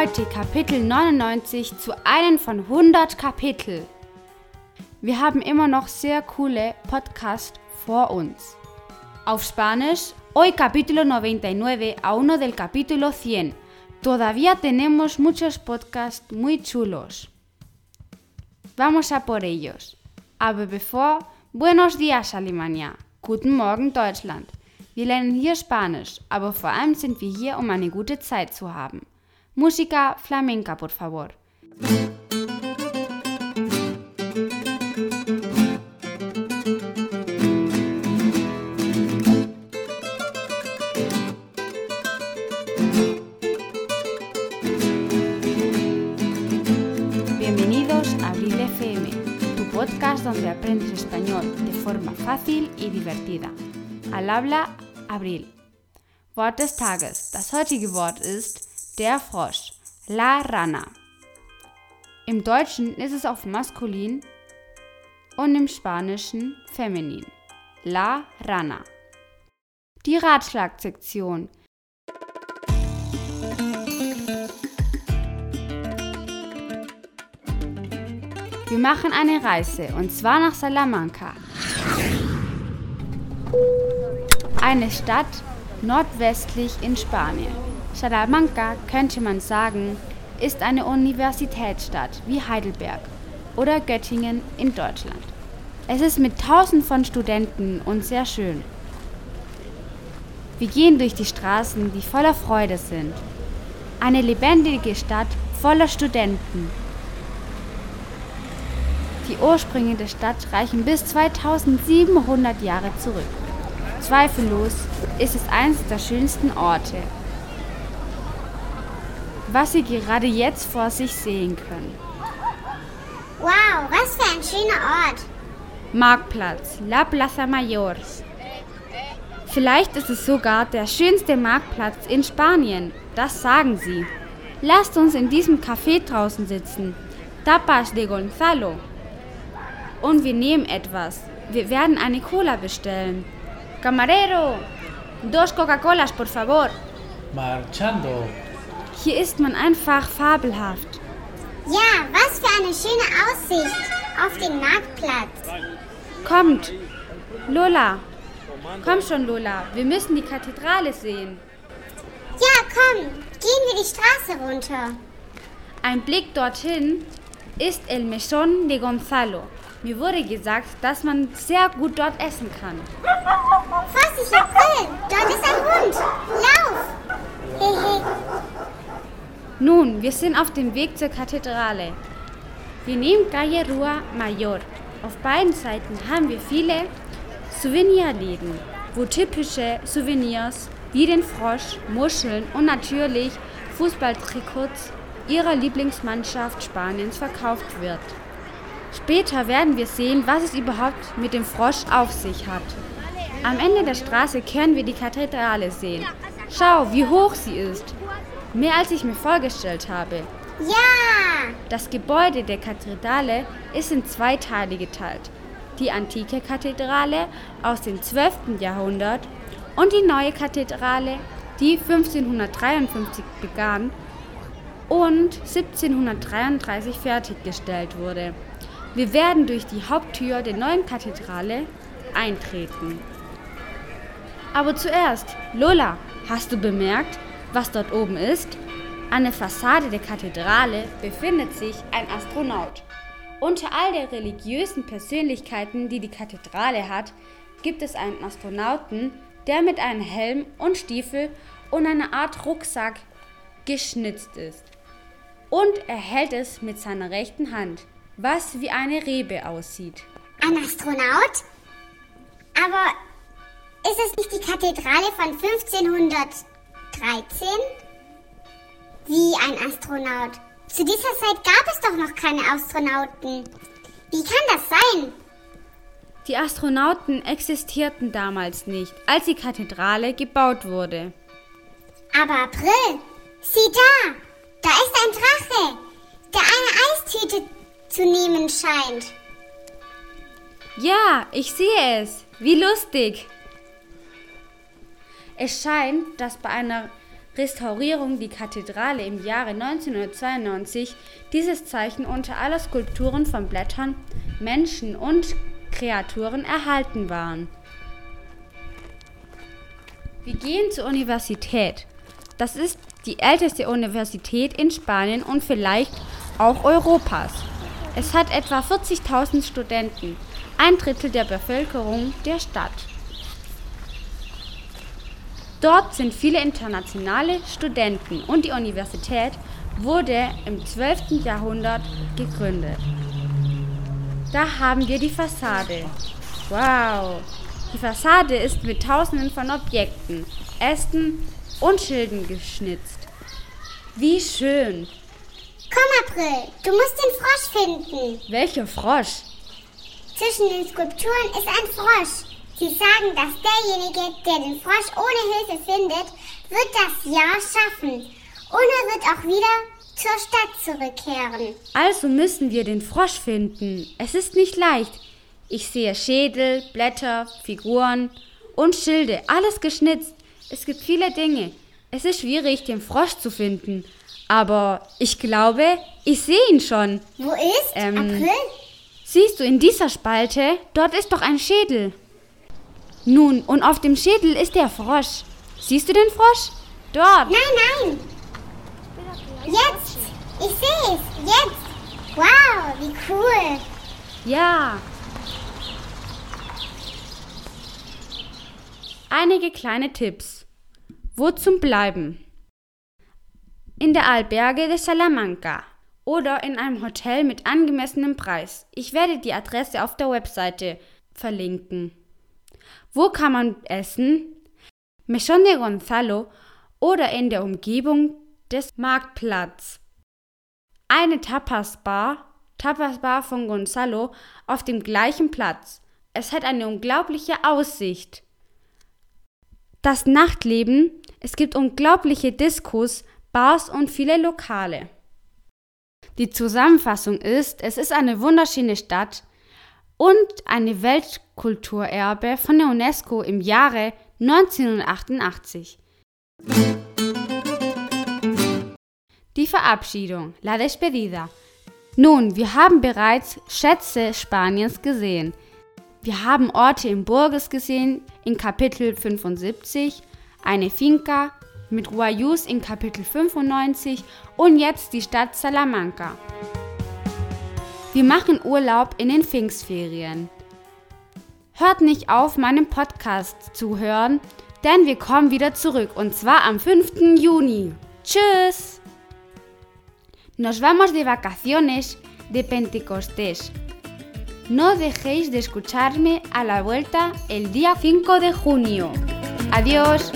Heute Kapitel 99 zu einem von 100 Kapitel. Wir haben immer noch sehr coole Podcasts vor uns. Auf Spanisch, hoy capítulo 99 a uno del capítulo 100. Todavía tenemos muchos podcasts muy chulos. Vamos a por ellos. Aber bevor, buenos días Alemania. Guten Morgen Deutschland. Wir lernen hier Spanisch, aber vor allem sind wir hier, um eine gute Zeit zu haben. Música flamenca, por favor. Bienvenidos a Abril FM, tu podcast donde aprendes español de forma fácil y divertida. Al habla Abril. Wort des Tages. Der Frosch. La Rana. Im Deutschen ist es auf maskulin und im Spanischen feminin. La Rana. Die Ratschlagsektion. Wir machen eine Reise und zwar nach Salamanca. Eine Stadt nordwestlich in Spanien. Salamanca, könnte man sagen, ist eine Universitätsstadt wie Heidelberg oder Göttingen in Deutschland. Es ist mit tausend von Studenten und sehr schön. Wir gehen durch die Straßen, die voller Freude sind. Eine lebendige Stadt voller Studenten. Die Ursprünge der Stadt reichen bis 2700 Jahre zurück. Zweifellos ist es eines der schönsten Orte, was Sie gerade jetzt vor sich sehen können. Wow, was für ein schöner Ort. Marktplatz, La Plaza Mayor. Vielleicht ist es sogar der schönste Marktplatz in Spanien, das sagen sie. Lasst uns in diesem Café draußen sitzen, Tapas de Gonzalo. Und wir nehmen etwas. Wir werden eine Cola bestellen. Camarero, dos Coca-Colas, por favor. Marchando. Hier ist man einfach fabelhaft. Ja, was für eine schöne Aussicht auf den Marktplatz. Kommt, Lola. Komm schon, Lola. Wir müssen die Kathedrale sehen. Ja, komm, gehen wir die Straße runter. Ein Blick dorthin ist El Mesón de Gonzalo. Mir wurde gesagt, dass man sehr gut dort essen kann. Vorsicht, April, dort ist ein Hund. Nun, wir sind auf dem Weg zur Kathedrale. Wir nehmen Calle Rua Mayor. Auf beiden Seiten haben wir viele Souvenirläden, wo typische Souvenirs wie den Frosch, Muscheln und natürlich Fußballtrikots ihrer Lieblingsmannschaft Spaniens verkauft wird. Später werden wir sehen, was es überhaupt mit dem Frosch auf sich hat. Am Ende der Straße können wir die Kathedrale sehen. Schau, wie hoch sie ist. Mehr als ich mir vorgestellt habe. Ja, Das Gebäude der Kathedrale ist in zwei Teile geteilt. Die antike Kathedrale aus dem 12. Jahrhundert und die neue Kathedrale, die 1553 begann und 1733 fertiggestellt wurde. Wir werden durch die Haupttür der neuen Kathedrale eintreten. Aber zuerst, Lola, hast du bemerkt, was dort oben ist? An der Fassade der Kathedrale befindet sich ein Astronaut. Unter all der religiösen Persönlichkeiten, die die Kathedrale hat, gibt es einen Astronauten, der mit einem Helm und Stiefel und einer Art Rucksack geschnitzt ist. Und er hält es mit seiner rechten Hand, was wie eine Rebe aussieht. ein Astronaut? Aber ist es nicht die Kathedrale von 1513? Wie ein Astronaut? Zu dieser Zeit gab es doch noch keine Astronauten. Wie kann das sein? Die Astronauten existierten damals nicht, als die Kathedrale gebaut wurde. Aber April, sieh da! Da ist ein Drache, der eine Eistüte zu nehmen scheint. Ja, ich sehe es. Wie lustig. Es scheint, dass bei einer Restaurierung die Kathedrale im Jahre 1992 dieses Zeichen unter aller Skulpturen von Blättern, Menschen und Kreaturen erhalten waren. Wir gehen zur Universität. Das ist die älteste Universität in Spanien und vielleicht auch Europas. Es hat etwa 40.000 Studenten, ein Drittel der Bevölkerung der Stadt. Dort sind viele internationale Studenten und die Universität wurde im 12. Jahrhundert gegründet. Da haben wir die Fassade. Wow! Die Fassade ist mit tausenden von Objekten, Ästen und Schilden geschnitzt. Wie schön! Komm, April, du musst den Frosch finden. Welcher Frosch? Zwischen den Skulpturen ist ein Frosch. Sie sagen, dass derjenige, der den Frosch ohne Hilfe findet, wird das Jahr schaffen. Und er wird auch wieder zur Stadt zurückkehren. Also müssen wir den Frosch finden. Es ist nicht leicht. Ich sehe Schädel, Blätter, Figuren und Schilde, alles geschnitzt. Es gibt viele Dinge. Es ist schwierig, den Frosch zu finden. Aber ich glaube, ich sehe ihn schon. Wo ist Ähm, April? Siehst du in dieser Spalte? Dort ist doch ein Schädel. Nun, und auf dem Schädel ist der Frosch. Siehst du den Frosch? Dort. Nein, nein. Jetzt. Ich sehe es. Jetzt. Wow, wie cool. Ja. Einige kleine Tipps. Wo zum Bleiben? In der Alberge de Salamanca oder in einem Hotel mit angemessenem Preis. Ich werde die Adresse auf der Webseite verlinken. Wo kann man essen? Mechon de Gonzalo oder in der Umgebung des Marktplatz. Eine Tapas-Bar, Tapas-Bar von Gonzalo, auf dem gleichen Platz. Es hat eine unglaubliche Aussicht. Das Nachtleben, es gibt unglaubliche Diskos, Bars und viele Lokale. Die Zusammenfassung ist, es ist eine wunderschöne Stadt und eine Weltkulturerbe von der UNESCO im Jahre 1988. Die Verabschiedung, la despedida. Nun, wir haben bereits Schätze Spaniens gesehen. Wir haben Orte in Burges gesehen, in Kapitel 75, eine Finca mit Guayus in Kapitel 95 und jetzt die Stadt Salamanca. Wir machen Urlaub in den Pfingstferien. Hört nicht auf, meinem Podcast zu hören, denn wir kommen wieder zurück und zwar am 5. Juni. Tschüss! Nos vamos de vacaciones de Pentecostés. No dejéis de escucharme a la vuelta el día 5 de junio. Adiós.